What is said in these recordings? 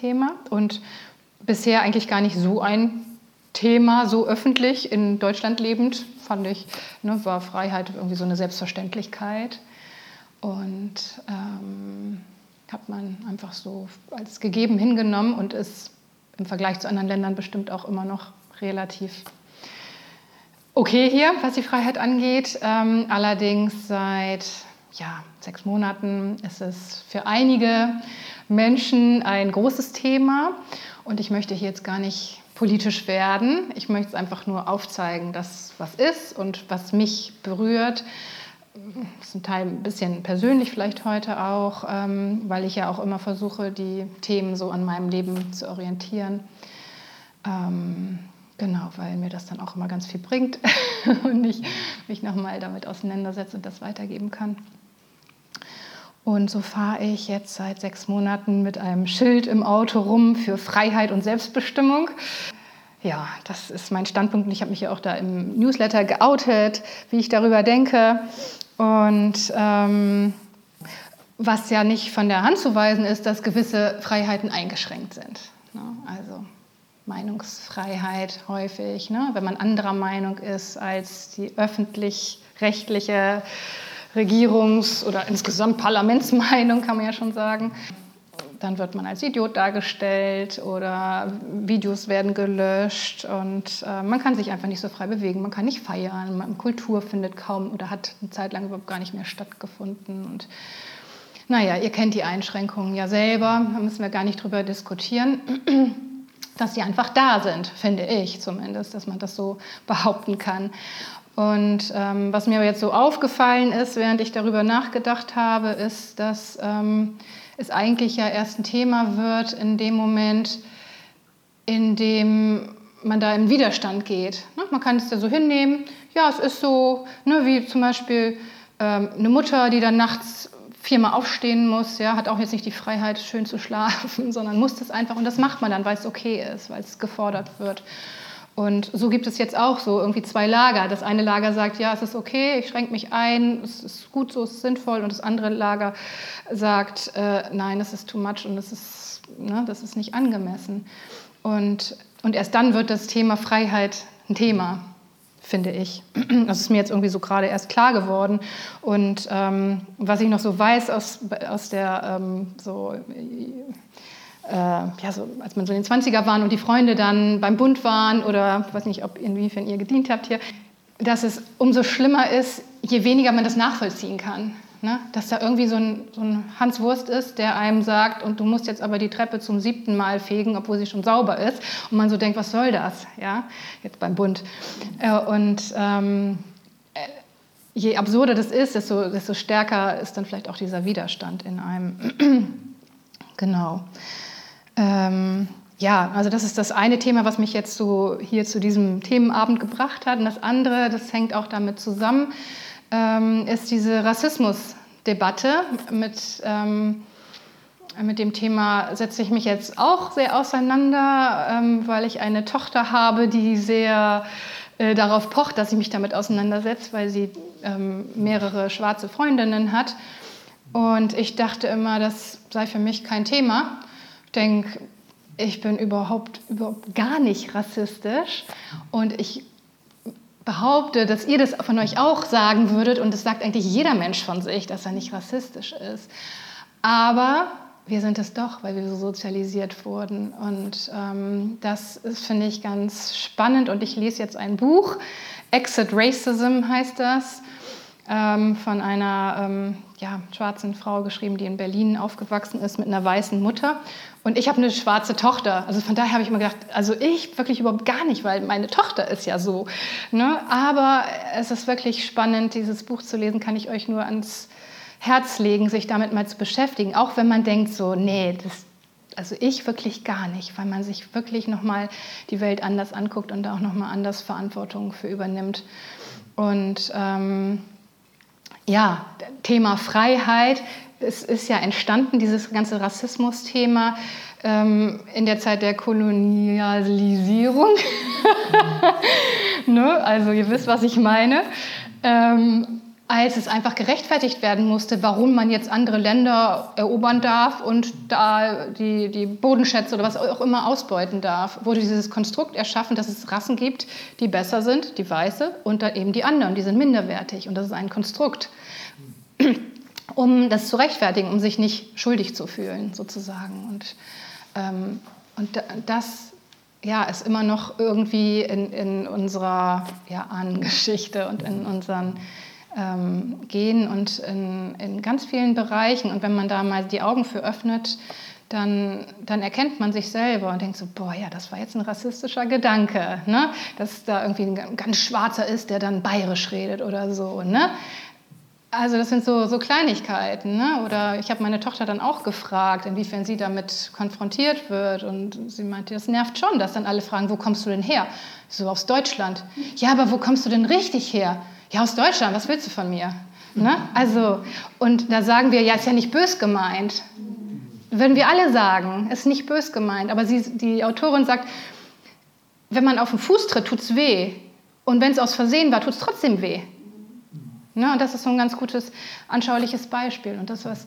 Thema und bisher eigentlich gar nicht so ein Thema, so öffentlich in Deutschland lebend, fand ich, ne, war Freiheit irgendwie so eine Selbstverständlichkeit. Und ähm, hat man einfach so als gegeben hingenommen und ist im Vergleich zu anderen Ländern bestimmt auch immer noch relativ okay hier, was die Freiheit angeht. Ähm, allerdings seit ja, sechs Monaten ist es für einige Menschen ein großes Thema. Und ich möchte hier jetzt gar nicht politisch werden. Ich möchte es einfach nur aufzeigen, dass was ist und was mich berührt. Das ist ein Teil ein bisschen persönlich vielleicht heute auch, ähm, weil ich ja auch immer versuche, die Themen so an meinem Leben zu orientieren. Ähm, genau, weil mir das dann auch immer ganz viel bringt und ich mich nochmal damit auseinandersetze und das weitergeben kann. Und so fahre ich jetzt seit sechs Monaten mit einem Schild im Auto rum für Freiheit und Selbstbestimmung. Ja, das ist mein Standpunkt ich habe mich ja auch da im Newsletter geoutet, wie ich darüber denke. Und ähm, was ja nicht von der Hand zu weisen ist, dass gewisse Freiheiten eingeschränkt sind. Ne? Also Meinungsfreiheit häufig, ne? wenn man anderer Meinung ist als die öffentlich-rechtliche Regierungs- oder insgesamt Parlamentsmeinung, kann man ja schon sagen. Dann wird man als Idiot dargestellt oder Videos werden gelöscht und äh, man kann sich einfach nicht so frei bewegen, man kann nicht feiern, man, Kultur findet kaum oder hat eine Zeit lang überhaupt gar nicht mehr stattgefunden. Und naja, ihr kennt die Einschränkungen ja selber, da müssen wir gar nicht drüber diskutieren dass sie einfach da sind, finde ich zumindest, dass man das so behaupten kann. Und ähm, was mir jetzt so aufgefallen ist, während ich darüber nachgedacht habe, ist, dass ähm, es eigentlich ja erst ein Thema wird in dem Moment, in dem man da im Widerstand geht. Ne? Man kann es ja so hinnehmen, ja, es ist so, ne, wie zum Beispiel ähm, eine Mutter, die dann nachts viermal aufstehen muss, ja, hat auch jetzt nicht die Freiheit, schön zu schlafen, sondern muss das einfach und das macht man dann, weil es okay ist, weil es gefordert wird. Und so gibt es jetzt auch so irgendwie zwei Lager. Das eine Lager sagt, ja, es ist okay, ich schränke mich ein, es ist gut so, es ist sinnvoll. Und das andere Lager sagt, äh, nein, das ist too much und das ist, ne, das ist nicht angemessen. Und, und erst dann wird das Thema Freiheit ein Thema, finde ich. Das ist mir jetzt irgendwie so gerade erst klar geworden. Und ähm, was ich noch so weiß aus, aus der ähm, so äh, ja, so, als man so in den 20er waren und die Freunde dann beim Bund waren oder ich weiß nicht, ob inwiefern ihr gedient habt hier, dass es umso schlimmer ist, je weniger man das nachvollziehen kann. Ne? Dass da irgendwie so ein, so ein Hans Wurst ist, der einem sagt, und du musst jetzt aber die Treppe zum siebten Mal fegen, obwohl sie schon sauber ist. Und man so denkt, was soll das? Ja? Jetzt beim Bund. Äh, und ähm, äh, je absurder das ist, desto, desto stärker ist dann vielleicht auch dieser Widerstand in einem. genau. Ähm, ja, also das ist das eine Thema, was mich jetzt so hier zu diesem Themenabend gebracht hat. Und das andere, das hängt auch damit zusammen, ähm, ist diese Rassismusdebatte. Mit, ähm, mit dem Thema setze ich mich jetzt auch sehr auseinander, ähm, weil ich eine Tochter habe, die sehr äh, darauf pocht, dass ich mich damit auseinandersetze, weil sie ähm, mehrere schwarze Freundinnen hat. Und ich dachte immer, das sei für mich kein Thema denke, ich bin überhaupt, überhaupt gar nicht rassistisch und ich behaupte, dass ihr das von euch auch sagen würdet und das sagt eigentlich jeder Mensch von sich, dass er nicht rassistisch ist. Aber wir sind es doch, weil wir so sozialisiert wurden. Und ähm, das finde ich ganz spannend. Und ich lese jetzt ein Buch, Exit Racism heißt das. ähm, von einer ähm, ja, schwarzen Frau geschrieben, die in Berlin aufgewachsen ist mit einer weißen Mutter. Und ich habe eine schwarze Tochter. Also von daher habe ich immer gedacht, also ich wirklich überhaupt gar nicht, weil meine Tochter ist ja so. Ne? Aber es ist wirklich spannend, dieses Buch zu lesen, kann ich euch nur ans Herz legen, sich damit mal zu beschäftigen. Auch wenn man denkt so, nee, das, also ich wirklich gar nicht, weil man sich wirklich nochmal die Welt anders anguckt und da auch nochmal anders Verantwortung für übernimmt. Und ähm, ja, Thema Freiheit. Es ist ja entstanden, dieses ganze Rassismus-Thema ähm, in der Zeit der Kolonialisierung. ne? Also ihr wisst, was ich meine. Ähm, als es einfach gerechtfertigt werden musste, warum man jetzt andere Länder erobern darf und da die, die Bodenschätze oder was auch immer ausbeuten darf, wurde dieses Konstrukt erschaffen, dass es Rassen gibt, die besser sind, die Weiße, und dann eben die anderen, die sind minderwertig. Und das ist ein Konstrukt, um das zu rechtfertigen, um sich nicht schuldig zu fühlen, sozusagen. Und, ähm, und das ja, ist immer noch irgendwie in, in unserer ja, Ahnengeschichte und in unseren ähm, gehen und in, in ganz vielen Bereichen. Und wenn man da mal die Augen für öffnet, dann, dann, erkennt man sich selber und denkt so, boah, ja, das war jetzt ein rassistischer Gedanke, ne? dass da irgendwie ein ganz Schwarzer ist, der dann bayerisch redet oder so. Ne? Also das sind so, so Kleinigkeiten. Ne? Oder ich habe meine Tochter dann auch gefragt, inwiefern sie damit konfrontiert wird. Und sie meinte, das nervt schon, dass dann alle fragen, wo kommst du denn her? So aus Deutschland. Ja, aber wo kommst du denn richtig her? ja, aus Deutschland, was willst du von mir? Ne? Also, und da sagen wir, ja, ist ja nicht bös gemeint. Würden wir alle sagen, ist nicht bös gemeint. Aber sie, die Autorin sagt, wenn man auf den Fuß tritt, tut es weh. Und wenn es aus Versehen war, tut es trotzdem weh. Ne? Und das ist so ein ganz gutes, anschauliches Beispiel. Und das, was,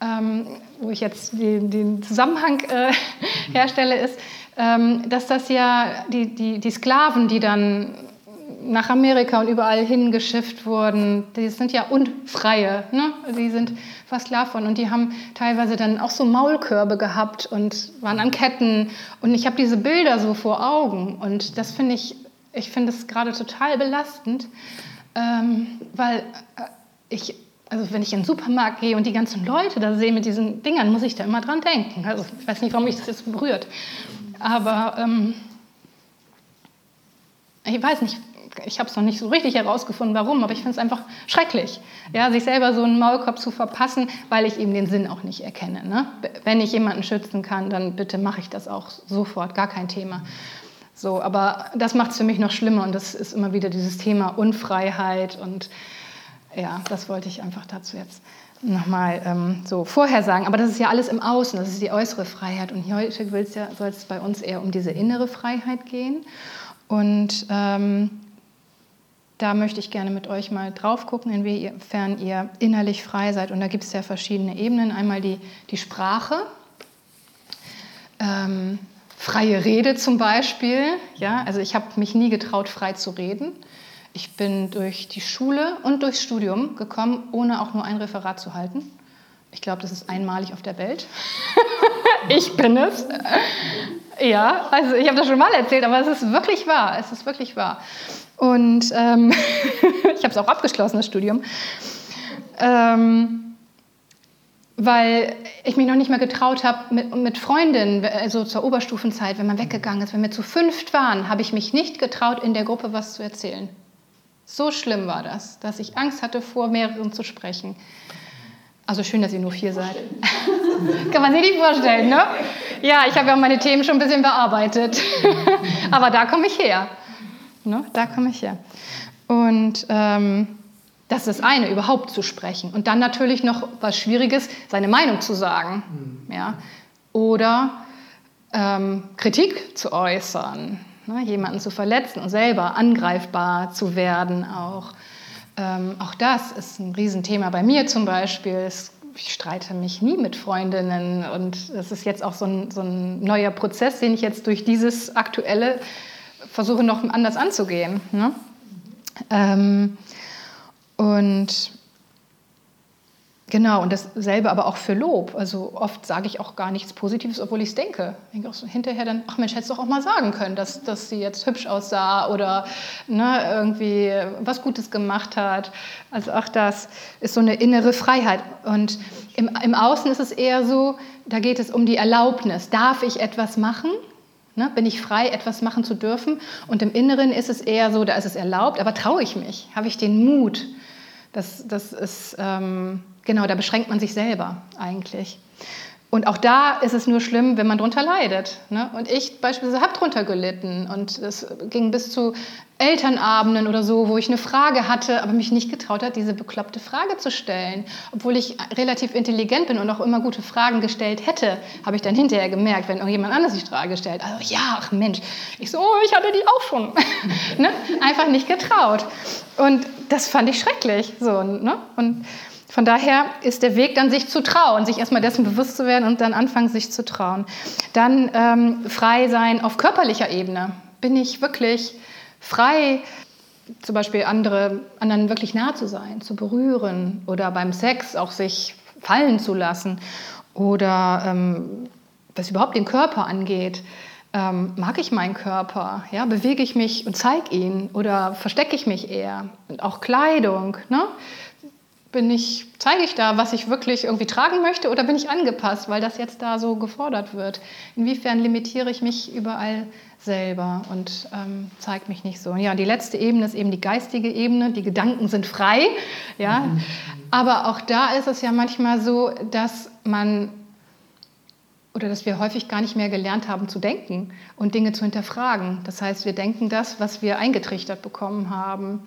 ähm, wo ich jetzt den, den Zusammenhang äh, herstelle, ist, ähm, dass das ja die, die, die Sklaven, die dann nach Amerika und überall hingeschifft wurden, die sind ja unfreie, ne? die sind versklavt worden und die haben teilweise dann auch so Maulkörbe gehabt und waren an Ketten und ich habe diese Bilder so vor Augen und das finde ich, ich finde es gerade total belastend, ähm, weil äh, ich, also wenn ich in den Supermarkt gehe und die ganzen Leute da sehe mit diesen Dingern, muss ich da immer dran denken. Also ich weiß nicht, warum mich das jetzt berührt, aber ähm, ich weiß nicht, ich habe es noch nicht so richtig herausgefunden, warum, aber ich finde es einfach schrecklich, ja, sich selber so einen Maulkorb zu verpassen, weil ich eben den Sinn auch nicht erkenne. Ne? Wenn ich jemanden schützen kann, dann bitte mache ich das auch sofort, gar kein Thema. So, aber das macht es für mich noch schlimmer und das ist immer wieder dieses Thema Unfreiheit und ja, das wollte ich einfach dazu jetzt nochmal ähm, so vorher sagen. Aber das ist ja alles im Außen, das ist die äußere Freiheit und heute ja, soll es bei uns eher um diese innere Freiheit gehen. Und ähm, da möchte ich gerne mit euch mal drauf gucken, inwiefern ihr innerlich frei seid. Und da gibt es ja verschiedene Ebenen. Einmal die, die Sprache, ähm, freie Rede zum Beispiel. Ja, also ich habe mich nie getraut, frei zu reden. Ich bin durch die Schule und durchs Studium gekommen, ohne auch nur ein Referat zu halten. Ich glaube, das ist einmalig auf der Welt. ich bin es. Ja, also ich habe das schon mal erzählt, aber es ist wirklich wahr. Es ist wirklich wahr. Und ähm, ich habe es auch abgeschlossen, das Studium. Ähm, weil ich mich noch nicht mehr getraut habe mit, mit Freundinnen, also zur Oberstufenzeit, wenn man weggegangen ist, wenn wir zu fünft waren, habe ich mich nicht getraut, in der Gruppe was zu erzählen. So schlimm war das, dass ich Angst hatte, vor mehreren zu sprechen. Also schön, dass ihr nur vier seid. Kann man sich nicht vorstellen, ne? Ja, ich habe ja meine Themen schon ein bisschen bearbeitet. Aber da komme ich her. Ne? Da komme ich her. Und ähm, das ist das eine, überhaupt zu sprechen. Und dann natürlich noch was Schwieriges, seine Meinung zu sagen. Mhm. Ja? Oder ähm, Kritik zu äußern, ne? jemanden zu verletzen und selber angreifbar zu werden auch. Ähm, auch das ist ein Riesenthema bei mir zum Beispiel. ich streite mich nie mit Freundinnen und das ist jetzt auch so ein, so ein neuer Prozess, den ich jetzt durch dieses aktuelle versuche noch anders anzugehen. Ne? Ähm, und Genau, und dasselbe aber auch für Lob. Also oft sage ich auch gar nichts Positives, obwohl ich es denke. Ich denke auch so hinterher dann, ach Mensch, hättest du doch auch mal sagen können, dass, dass sie jetzt hübsch aussah oder ne, irgendwie was Gutes gemacht hat. Also auch das ist so eine innere Freiheit. Und im, im Außen ist es eher so, da geht es um die Erlaubnis. Darf ich etwas machen? Ne, bin ich frei, etwas machen zu dürfen? Und im Inneren ist es eher so, da ist es erlaubt, aber traue ich mich? Habe ich den Mut? Das, das ist, ähm, genau, da beschränkt man sich selber eigentlich. Und auch da ist es nur schlimm, wenn man darunter leidet. Ne? Und ich beispielsweise habe darunter gelitten. Und es ging bis zu Elternabenden oder so, wo ich eine Frage hatte, aber mich nicht getraut hat, diese bekloppte Frage zu stellen. Obwohl ich relativ intelligent bin und auch immer gute Fragen gestellt hätte, habe ich dann hinterher gemerkt, wenn irgendjemand anders die Frage stellt. Also ja, ach Mensch. Ich so, oh, ich hatte die auch schon. ne? Einfach nicht getraut. Und das fand ich schrecklich. So, ne? Und von daher ist der Weg dann, sich zu trauen, sich erstmal dessen bewusst zu werden und dann anfangen, sich zu trauen. Dann ähm, frei sein auf körperlicher Ebene. Bin ich wirklich frei, zum Beispiel andere, anderen wirklich nah zu sein, zu berühren oder beim Sex auch sich fallen zu lassen oder ähm, was überhaupt den Körper angeht. Ähm, mag ich meinen Körper? Ja, bewege ich mich und zeige ihn oder verstecke ich mich eher? Und auch Kleidung. Ne? Bin ich, zeige ich da, was ich wirklich irgendwie tragen möchte oder bin ich angepasst, weil das jetzt da so gefordert wird? Inwiefern limitiere ich mich überall selber und ähm, zeige mich nicht so? Ja, die letzte Ebene ist eben die geistige Ebene. Die Gedanken sind frei, ja. Mhm. Aber auch da ist es ja manchmal so, dass man oder dass wir häufig gar nicht mehr gelernt haben zu denken und Dinge zu hinterfragen. Das heißt, wir denken das, was wir eingetrichtert bekommen haben.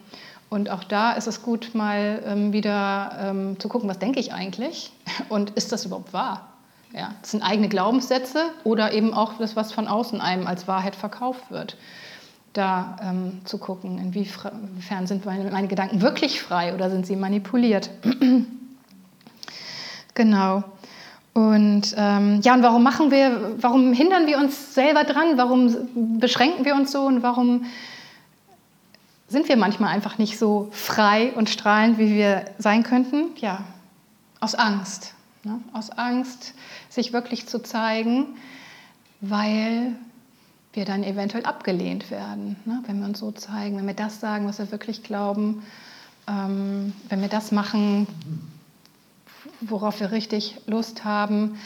Und auch da ist es gut, mal ähm, wieder ähm, zu gucken, was denke ich eigentlich und ist das überhaupt wahr? Ja, das sind eigene Glaubenssätze oder eben auch das, was von außen einem als Wahrheit verkauft wird. Da ähm, zu gucken, inwiefern sind meine, meine Gedanken wirklich frei oder sind sie manipuliert. genau. Und ähm, ja, und warum machen wir, warum hindern wir uns selber dran? Warum beschränken wir uns so und warum sind wir manchmal einfach nicht so frei und strahlend, wie wir sein könnten? Ja, aus Angst. Ne? Aus Angst, sich wirklich zu zeigen, weil wir dann eventuell abgelehnt werden, ne? wenn wir uns so zeigen, wenn wir das sagen, was wir wirklich glauben, ähm, wenn wir das machen, worauf wir richtig Lust haben,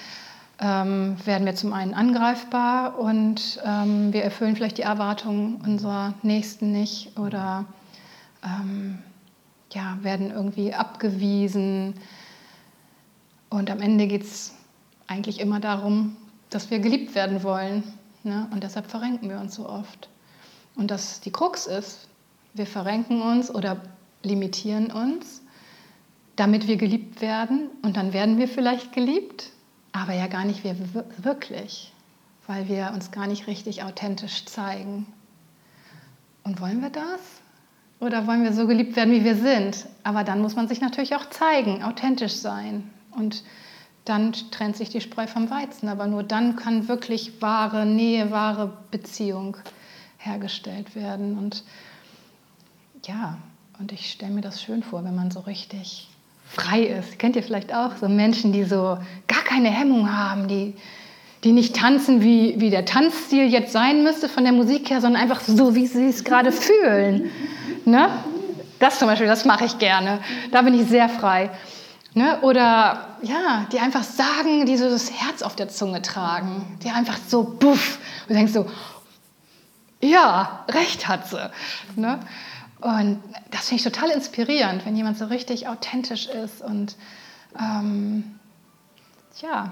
ähm, werden wir zum einen angreifbar und ähm, wir erfüllen vielleicht die Erwartungen unserer Nächsten nicht oder ähm, ja, werden irgendwie abgewiesen. Und am Ende geht es eigentlich immer darum, dass wir geliebt werden wollen. Ne? Und deshalb verrenken wir uns so oft. Und dass die Krux ist, wir verrenken uns oder limitieren uns, damit wir geliebt werden. Und dann werden wir vielleicht geliebt aber ja gar nicht wir wirklich, weil wir uns gar nicht richtig authentisch zeigen. Und wollen wir das? Oder wollen wir so geliebt werden, wie wir sind? Aber dann muss man sich natürlich auch zeigen, authentisch sein. Und dann trennt sich die Spreu vom Weizen. Aber nur dann kann wirklich wahre Nähe, wahre Beziehung hergestellt werden. Und ja, und ich stelle mir das schön vor, wenn man so richtig frei ist. Kennt ihr vielleicht auch so Menschen, die so gar keine Hemmung haben, die, die nicht tanzen, wie, wie der Tanzstil jetzt sein müsste von der Musik her, sondern einfach so, wie sie es gerade fühlen. Ne? Das zum Beispiel, das mache ich gerne. Da bin ich sehr frei. Ne? Oder ja, die einfach sagen, die so das Herz auf der Zunge tragen, die einfach so buff. Und denkst so, ja, recht hat sie. Ne? Und das finde ich total inspirierend, wenn jemand so richtig authentisch ist. Und ähm, ja,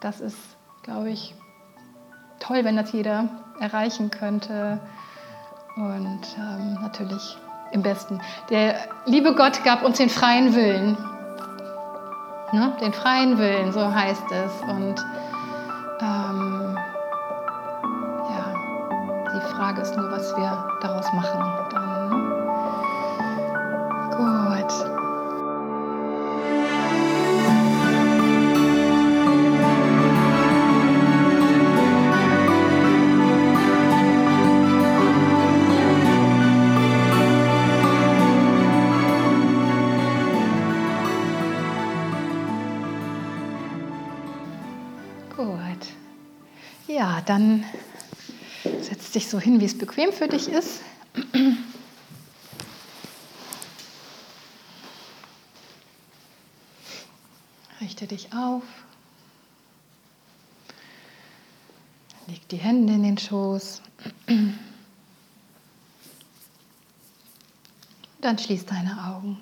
das ist, glaube ich, toll, wenn das jeder erreichen könnte. Und ähm, natürlich im Besten. Der liebe Gott gab uns den freien Willen. Ne? Den freien Willen, so heißt es. Und ähm, ja, die Frage ist nur, was wir daraus machen. Dann Gut. dann setz dich so hin, wie es bequem für dich ist. Richte dich auf. Leg die Hände in den Schoß. Dann schließ deine Augen.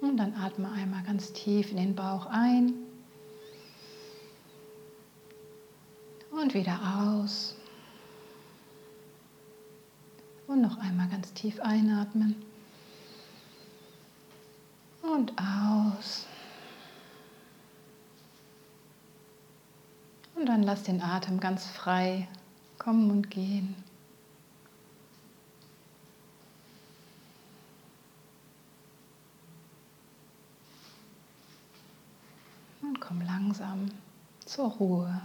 Und dann atme einmal ganz tief in den Bauch ein und wieder aus. Und noch einmal ganz tief einatmen und aus. Und dann lass den Atem ganz frei kommen und gehen. Zur Ruhe.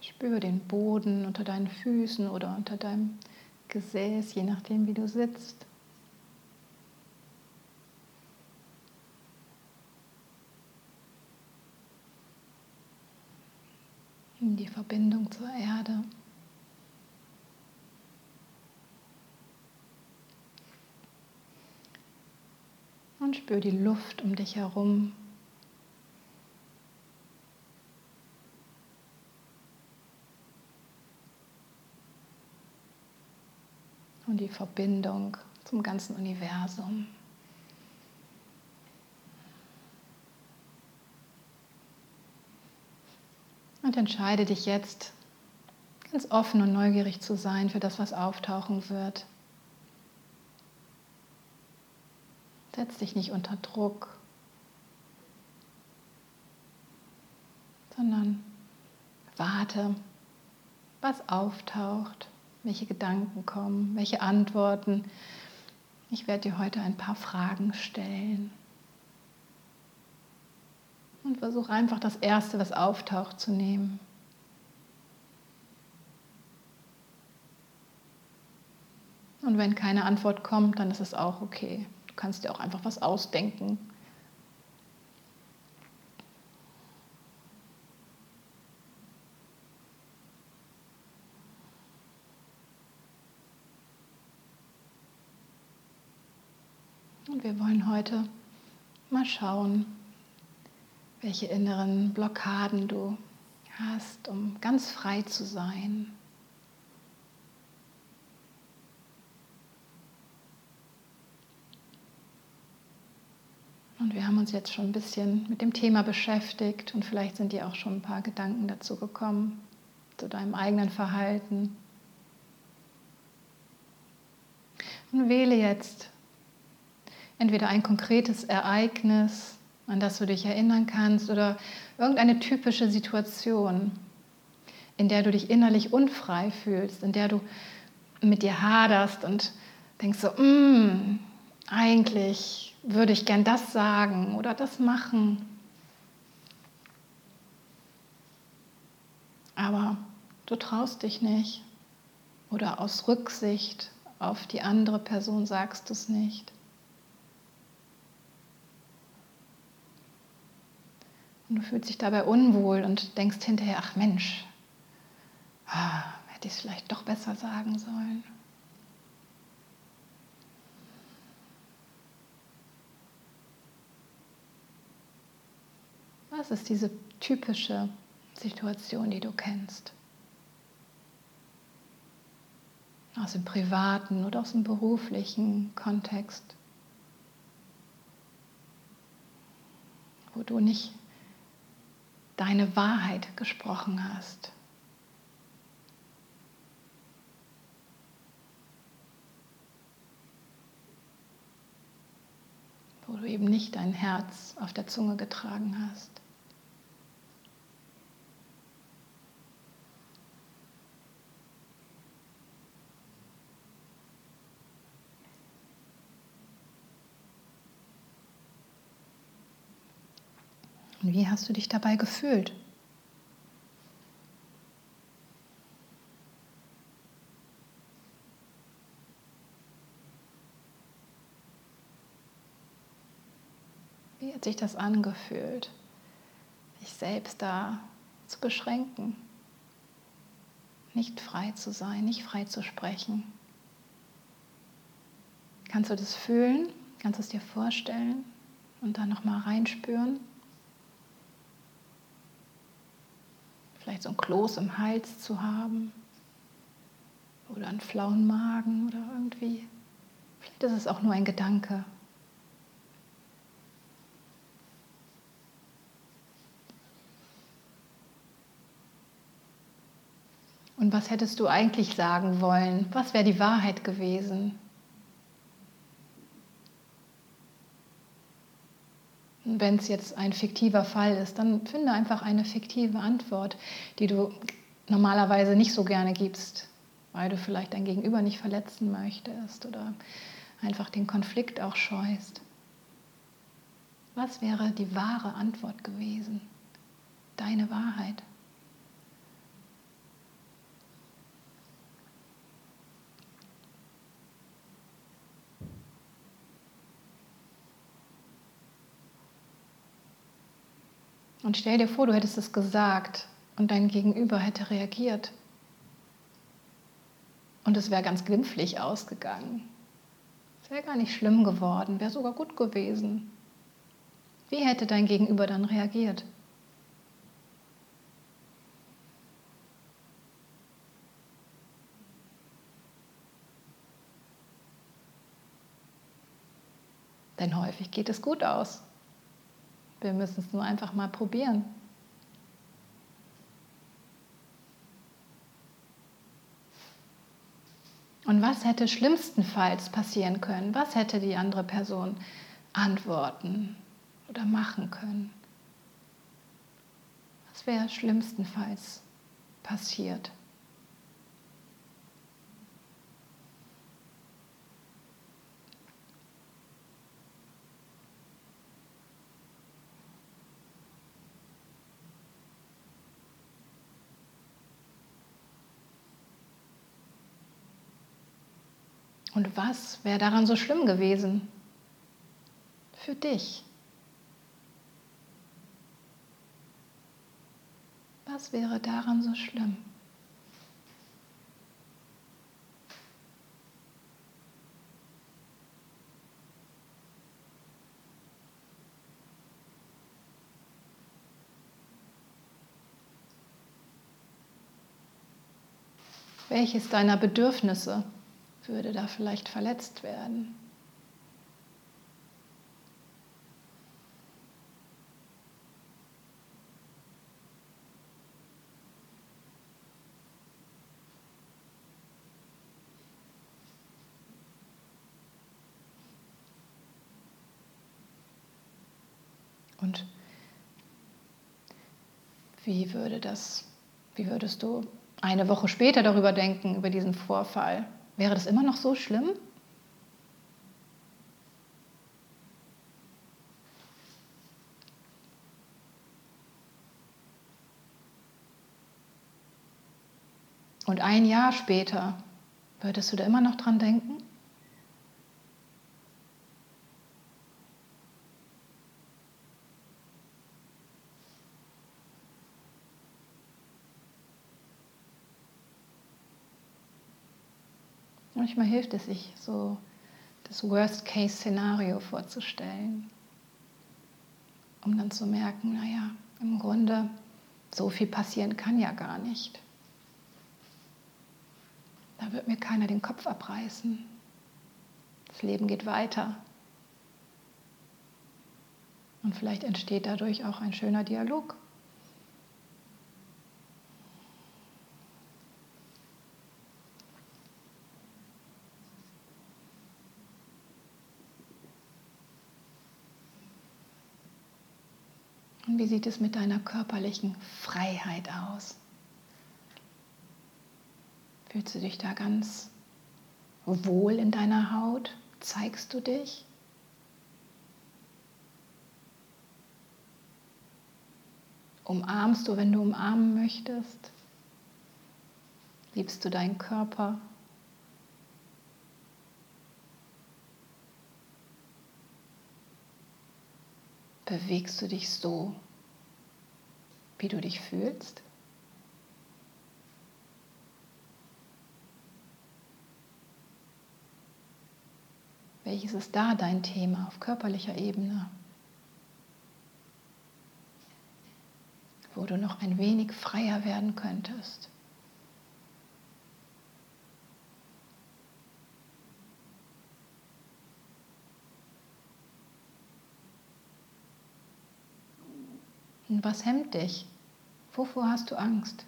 Spüre den Boden unter deinen Füßen oder unter deinem Gesäß, je nachdem, wie du sitzt. In die Verbindung zur Erde. Spür die Luft um dich herum. Und die Verbindung zum ganzen Universum. Und entscheide dich jetzt, ganz offen und neugierig zu sein für das, was auftauchen wird. Setz dich nicht unter Druck, sondern warte, was auftaucht, welche Gedanken kommen, welche Antworten. Ich werde dir heute ein paar Fragen stellen. Und versuche einfach das Erste, was auftaucht, zu nehmen. Und wenn keine Antwort kommt, dann ist es auch okay. Du kannst dir auch einfach was ausdenken. Und wir wollen heute mal schauen, welche inneren Blockaden du hast, um ganz frei zu sein. Und wir haben uns jetzt schon ein bisschen mit dem Thema beschäftigt und vielleicht sind dir auch schon ein paar Gedanken dazu gekommen, zu deinem eigenen Verhalten. Und wähle jetzt entweder ein konkretes Ereignis, an das du dich erinnern kannst, oder irgendeine typische Situation, in der du dich innerlich unfrei fühlst, in der du mit dir haderst und denkst so, mm, eigentlich würde ich gern das sagen oder das machen. Aber du traust dich nicht oder aus Rücksicht auf die andere Person sagst du es nicht. Und du fühlst dich dabei unwohl und denkst hinterher, ach Mensch, ah, hätte ich es vielleicht doch besser sagen sollen. Was ist diese typische Situation, die du kennst? Aus dem privaten oder aus dem beruflichen Kontext, wo du nicht deine Wahrheit gesprochen hast. Wo du eben nicht dein Herz auf der Zunge getragen hast. Und wie hast du dich dabei gefühlt? Wie hat sich das angefühlt, sich selbst da zu beschränken, nicht frei zu sein, nicht frei zu sprechen? Kannst du das fühlen? Kannst du es dir vorstellen und dann noch mal reinspüren? Vielleicht so ein Kloß im Hals zu haben oder einen flauen Magen oder irgendwie. Vielleicht ist es auch nur ein Gedanke. Und was hättest du eigentlich sagen wollen? Was wäre die Wahrheit gewesen? Wenn es jetzt ein fiktiver Fall ist, dann finde einfach eine fiktive Antwort, die du normalerweise nicht so gerne gibst, weil du vielleicht dein Gegenüber nicht verletzen möchtest oder einfach den Konflikt auch scheust. Was wäre die wahre Antwort gewesen? Deine Wahrheit. Und stell dir vor, du hättest es gesagt und dein Gegenüber hätte reagiert. Und es wäre ganz glimpflich ausgegangen. Es wäre gar nicht schlimm geworden, wäre sogar gut gewesen. Wie hätte dein Gegenüber dann reagiert? Denn häufig geht es gut aus. Wir müssen es nur einfach mal probieren. Und was hätte schlimmstenfalls passieren können? Was hätte die andere Person antworten oder machen können? Was wäre schlimmstenfalls passiert? Und was wäre daran so schlimm gewesen? Für dich. Was wäre daran so schlimm? Welches deiner Bedürfnisse würde da vielleicht verletzt werden. Und wie würde das, wie würdest du eine Woche später darüber denken, über diesen Vorfall? Wäre das immer noch so schlimm? Und ein Jahr später, würdest du da immer noch dran denken? Manchmal hilft es sich, so das Worst-Case-Szenario vorzustellen, um dann zu merken, naja, im Grunde so viel passieren kann ja gar nicht. Da wird mir keiner den Kopf abreißen. Das Leben geht weiter. Und vielleicht entsteht dadurch auch ein schöner Dialog. Und wie sieht es mit deiner körperlichen Freiheit aus? Fühlst du dich da ganz wohl in deiner Haut? Zeigst du dich? Umarmst du, wenn du umarmen möchtest? Liebst du deinen Körper? Bewegst du dich so, wie du dich fühlst? Welches ist da dein Thema auf körperlicher Ebene? Wo du noch ein wenig freier werden könntest. Was hemmt dich? Wovor hast du Angst?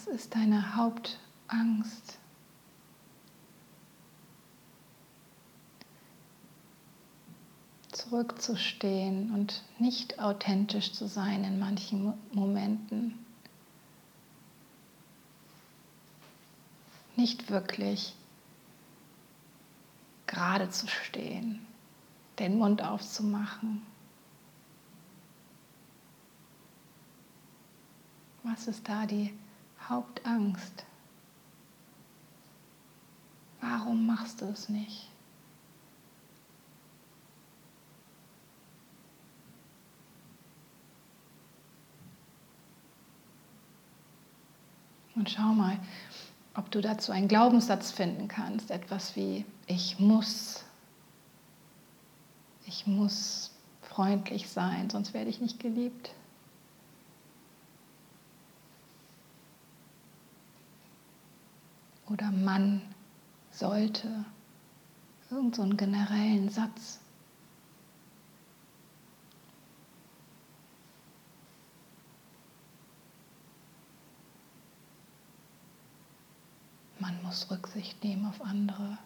Was ist deine Hauptangst? Zurückzustehen und nicht authentisch zu sein in manchen Momenten. Nicht wirklich gerade zu stehen, den Mund aufzumachen. Was ist da die Hauptangst. Warum machst du es nicht? Und schau mal, ob du dazu einen Glaubenssatz finden kannst. Etwas wie, ich muss, ich muss freundlich sein, sonst werde ich nicht geliebt. Oder Mann sollte. Irgend so einen generellen Satz. Man muss Rücksicht nehmen auf andere.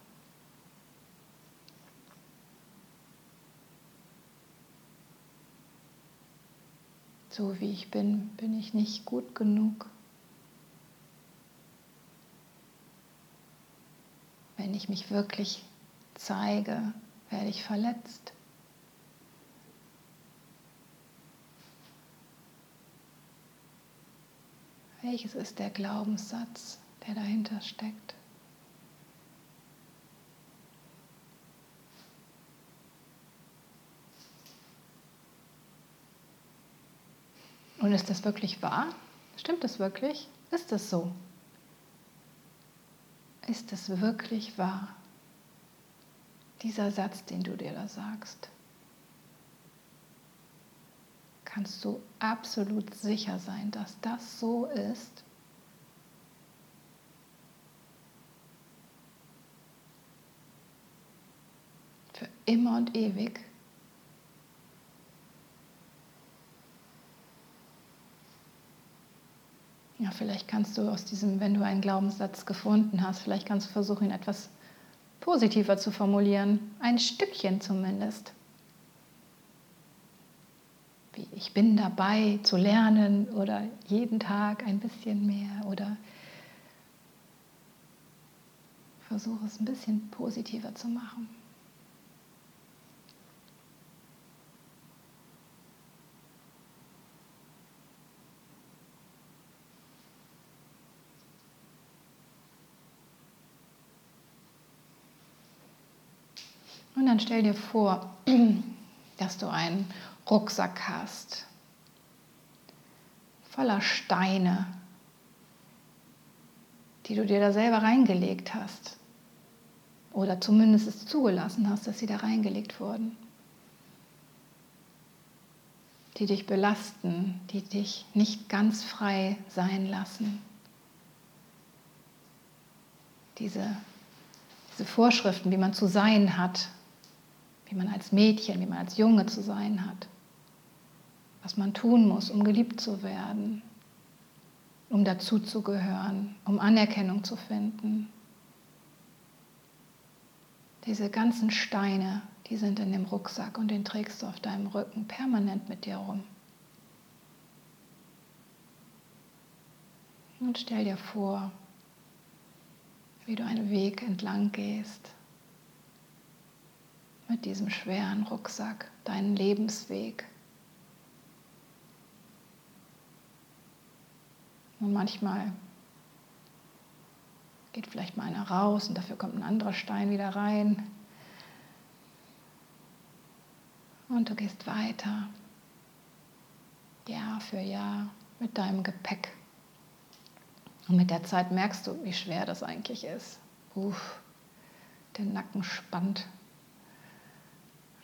So wie ich bin, bin ich nicht gut genug. Wenn ich mich wirklich zeige, werde ich verletzt. Welches ist der Glaubenssatz, der dahinter steckt? Und ist das wirklich wahr? Stimmt das wirklich? Ist das so? Ist es wirklich wahr? Dieser Satz, den du dir da sagst. Kannst du absolut sicher sein, dass das so ist? Für immer und ewig? Vielleicht kannst du aus diesem, wenn du einen Glaubenssatz gefunden hast, vielleicht kannst du versuchen, ihn etwas positiver zu formulieren. Ein Stückchen zumindest. Wie ich bin dabei zu lernen oder jeden Tag ein bisschen mehr oder versuche es ein bisschen positiver zu machen. Dann stell dir vor, dass du einen Rucksack hast, voller Steine, die du dir da selber reingelegt hast. Oder zumindest es zugelassen hast, dass sie da reingelegt wurden. Die dich belasten, die dich nicht ganz frei sein lassen. Diese, diese Vorschriften, wie man zu sein hat, wie man als Mädchen, wie man als Junge zu sein hat, was man tun muss, um geliebt zu werden. um dazuzugehören, um Anerkennung zu finden. Diese ganzen Steine, die sind in dem Rucksack und den trägst du auf deinem Rücken permanent mit dir rum. Und stell dir vor, wie du einen Weg entlang gehst mit diesem schweren Rucksack, deinen Lebensweg. Und manchmal geht vielleicht mal einer raus und dafür kommt ein anderer Stein wieder rein. Und du gehst weiter, Jahr für Jahr, mit deinem Gepäck. Und mit der Zeit merkst du, wie schwer das eigentlich ist. Uff, der Nacken spannt.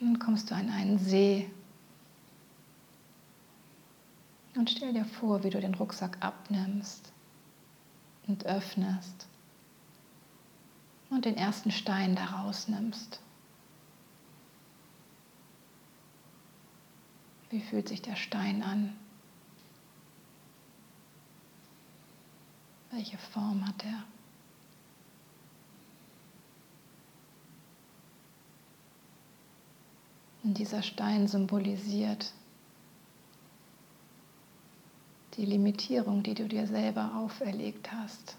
Dann kommst du an einen See. Und stell dir vor, wie du den Rucksack abnimmst und öffnest und den ersten Stein daraus nimmst. Wie fühlt sich der Stein an? Welche Form hat er? Und dieser Stein symbolisiert die Limitierung, die du dir selber auferlegt hast.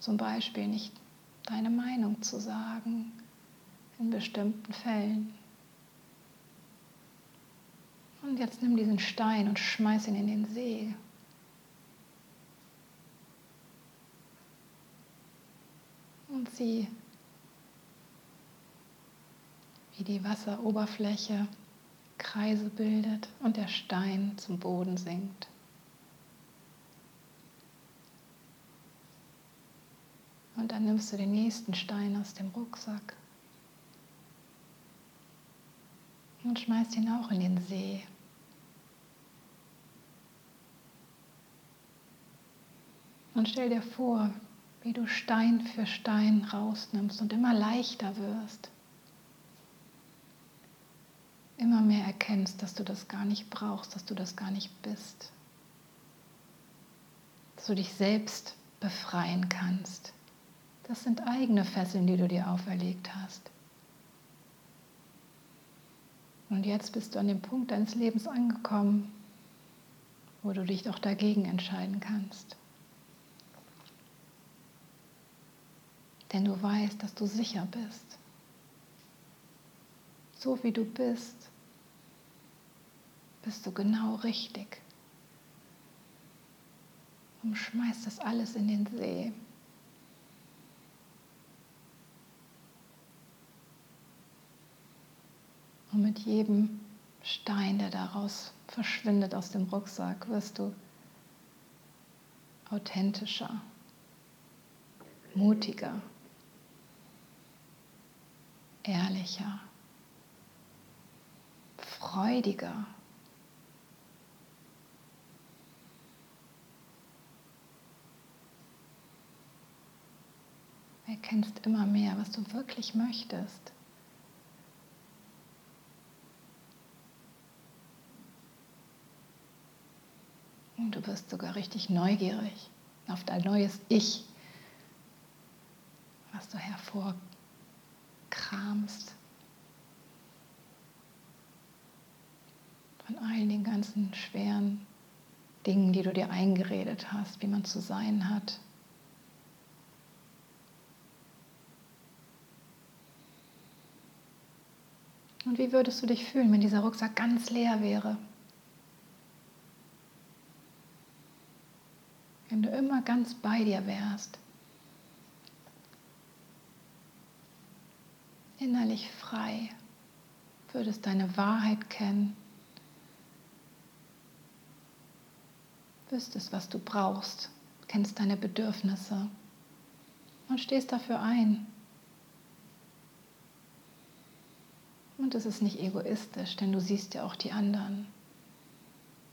Zum Beispiel nicht deine Meinung zu sagen in bestimmten Fällen. Und jetzt nimm diesen Stein und schmeiß ihn in den See. Und sieh, wie die Wasseroberfläche Kreise bildet und der Stein zum Boden sinkt. Und dann nimmst du den nächsten Stein aus dem Rucksack und schmeißt ihn auch in den See. Und stell dir vor, wie du Stein für Stein rausnimmst und immer leichter wirst. Immer mehr erkennst, dass du das gar nicht brauchst, dass du das gar nicht bist. Dass du dich selbst befreien kannst. Das sind eigene Fesseln, die du dir auferlegt hast. Und jetzt bist du an dem Punkt deines Lebens angekommen, wo du dich doch dagegen entscheiden kannst. Denn du weißt, dass du sicher bist. So wie du bist, bist du genau richtig. Und schmeißt das alles in den See. Und mit jedem Stein, der daraus verschwindet aus dem Rucksack, wirst du authentischer, mutiger, ehrlicher, freudiger. Erkennst immer mehr, was du wirklich möchtest. Und du wirst sogar richtig neugierig auf dein neues Ich, was du hervorkramst. Von all den ganzen schweren Dingen, die du dir eingeredet hast, wie man zu sein hat. Und wie würdest du dich fühlen, wenn dieser Rucksack ganz leer wäre? wenn du immer ganz bei dir wärst, innerlich frei, würdest deine Wahrheit kennen, wüsstest, was du brauchst, kennst deine Bedürfnisse und stehst dafür ein. Und es ist nicht egoistisch, denn du siehst ja auch die anderen,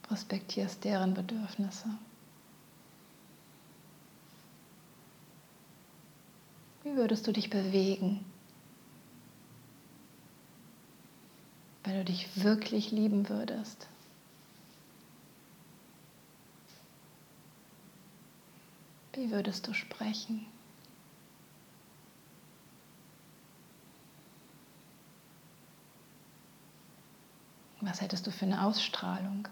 respektierst deren Bedürfnisse. Wie würdest du dich bewegen, wenn du dich wirklich lieben würdest? Wie würdest du sprechen? Was hättest du für eine Ausstrahlung?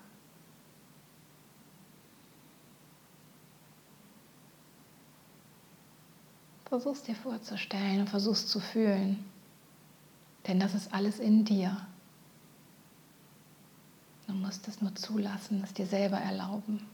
Versuch's dir vorzustellen und versuch's zu fühlen. Denn das ist alles in dir. Du musst es nur zulassen, es dir selber erlauben.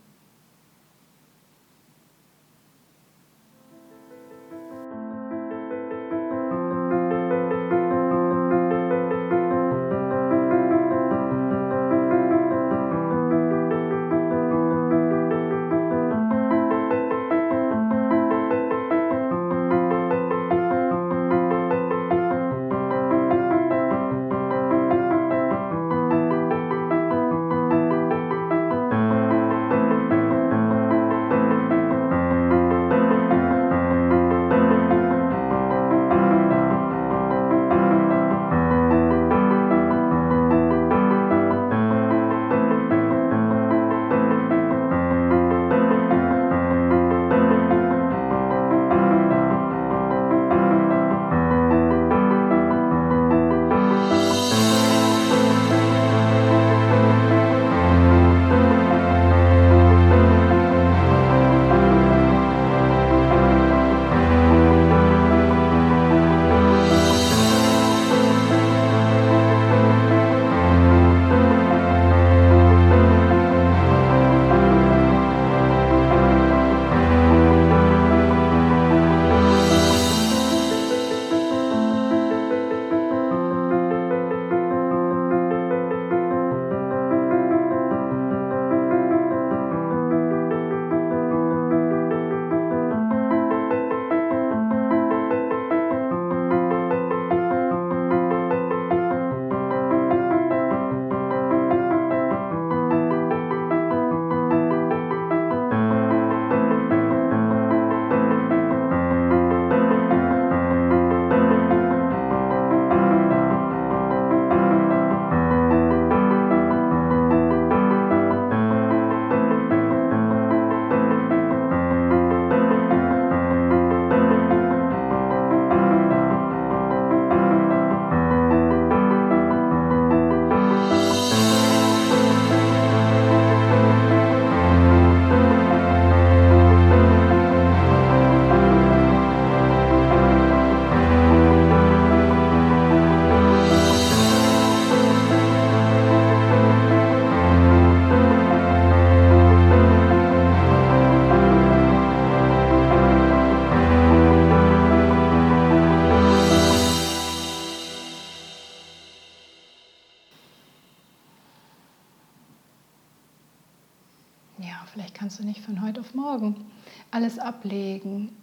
Alles ablegen.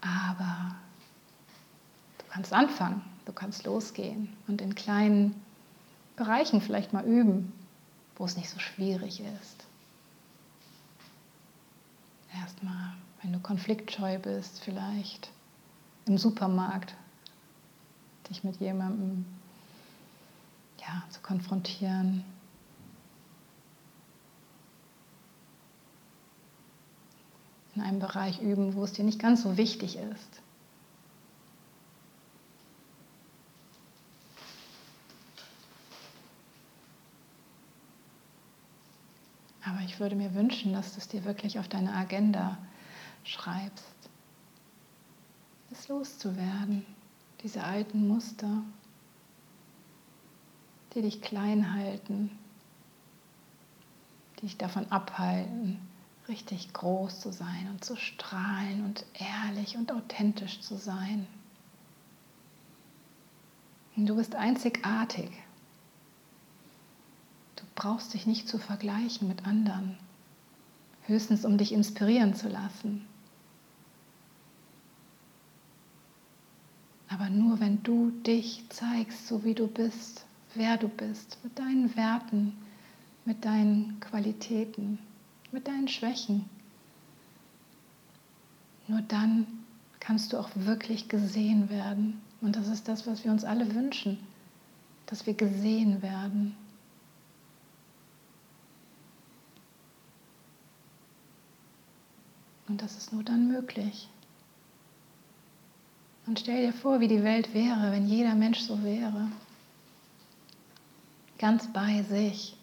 Aber du kannst anfangen, du kannst losgehen und in kleinen Bereichen vielleicht mal üben, wo es nicht so schwierig ist. Erstmal, wenn du konfliktscheu bist, vielleicht im Supermarkt, dich mit jemandem ja, zu konfrontieren, in einem Bereich üben, wo es dir nicht ganz so wichtig ist. Aber ich würde mir wünschen, dass du es dir wirklich auf deine Agenda schreibst, es loszuwerden, diese alten Muster, die dich klein halten, die dich davon abhalten, richtig groß zu sein und zu strahlen und ehrlich und authentisch zu sein. Du bist einzigartig. Du brauchst dich nicht zu vergleichen mit anderen, höchstens um dich inspirieren zu lassen. Aber nur wenn du dich zeigst, so wie du bist, wer du bist, mit deinen Werten, mit deinen Qualitäten, mit deinen Schwächen. Nur dann kannst du auch wirklich gesehen werden. Und das ist das, was wir uns alle wünschen, dass wir gesehen werden. Und das ist nur dann möglich. Und stell dir vor, wie die Welt wäre, wenn jeder Mensch so wäre. Ganz bei sich.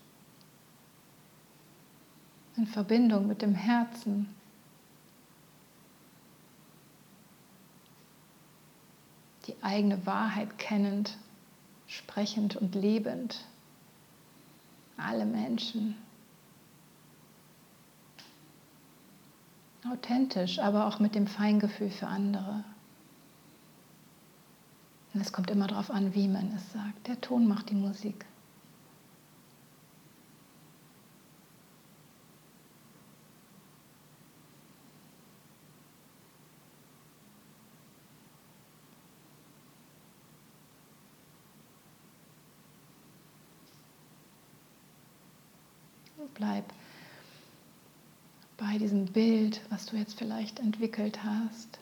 In Verbindung mit dem Herzen. Die eigene Wahrheit kennend, sprechend und lebend. Alle Menschen. Authentisch, aber auch mit dem Feingefühl für andere. Und es kommt immer darauf an, wie man es sagt. Der Ton macht die Musik. Bleib bei diesem Bild, was du jetzt vielleicht entwickelt hast,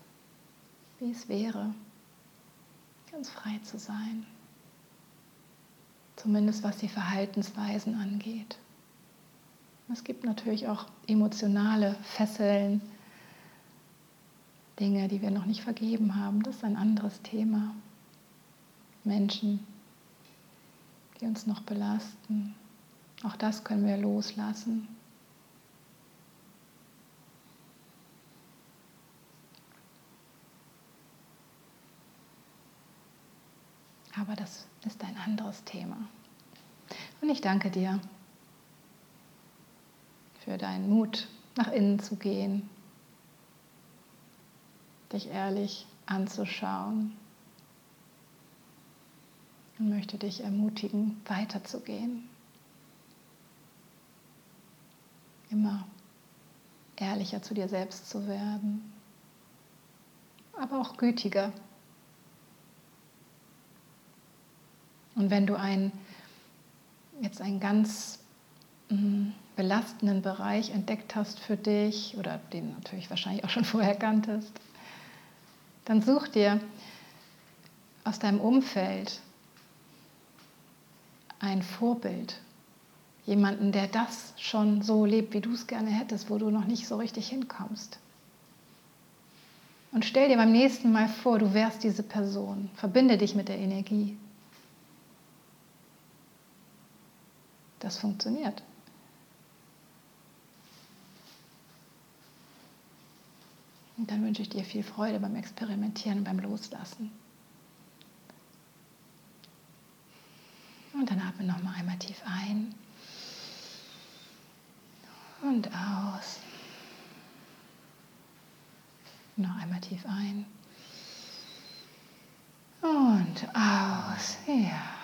wie es wäre, ganz frei zu sein. Zumindest was die Verhaltensweisen angeht. Es gibt natürlich auch emotionale Fesseln, Dinge, die wir noch nicht vergeben haben. Das ist ein anderes Thema. Menschen, die uns noch belasten. Auch das können wir loslassen. Aber das ist ein anderes Thema. Und ich danke dir für deinen Mut, nach innen zu gehen, dich ehrlich anzuschauen und möchte dich ermutigen, weiterzugehen. Immer ehrlicher zu dir selbst zu werden, aber auch gütiger. Und wenn du einen, jetzt einen ganz mm, belastenden Bereich entdeckt hast für dich oder den natürlich wahrscheinlich auch schon vorher kanntest, dann such dir aus deinem Umfeld ein Vorbild, jemanden, der das schon so lebt, wie du es gerne hättest, wo du noch nicht so richtig hinkommst. Und stell dir beim nächsten Mal vor, du wärst diese Person. Verbinde dich mit der Energie. Das funktioniert. Und dann wünsche ich dir viel Freude beim Experimentieren und beim Loslassen. Und dann atme noch mal einmal tief ein und aus. Noch einmal tief ein und aus. Ja.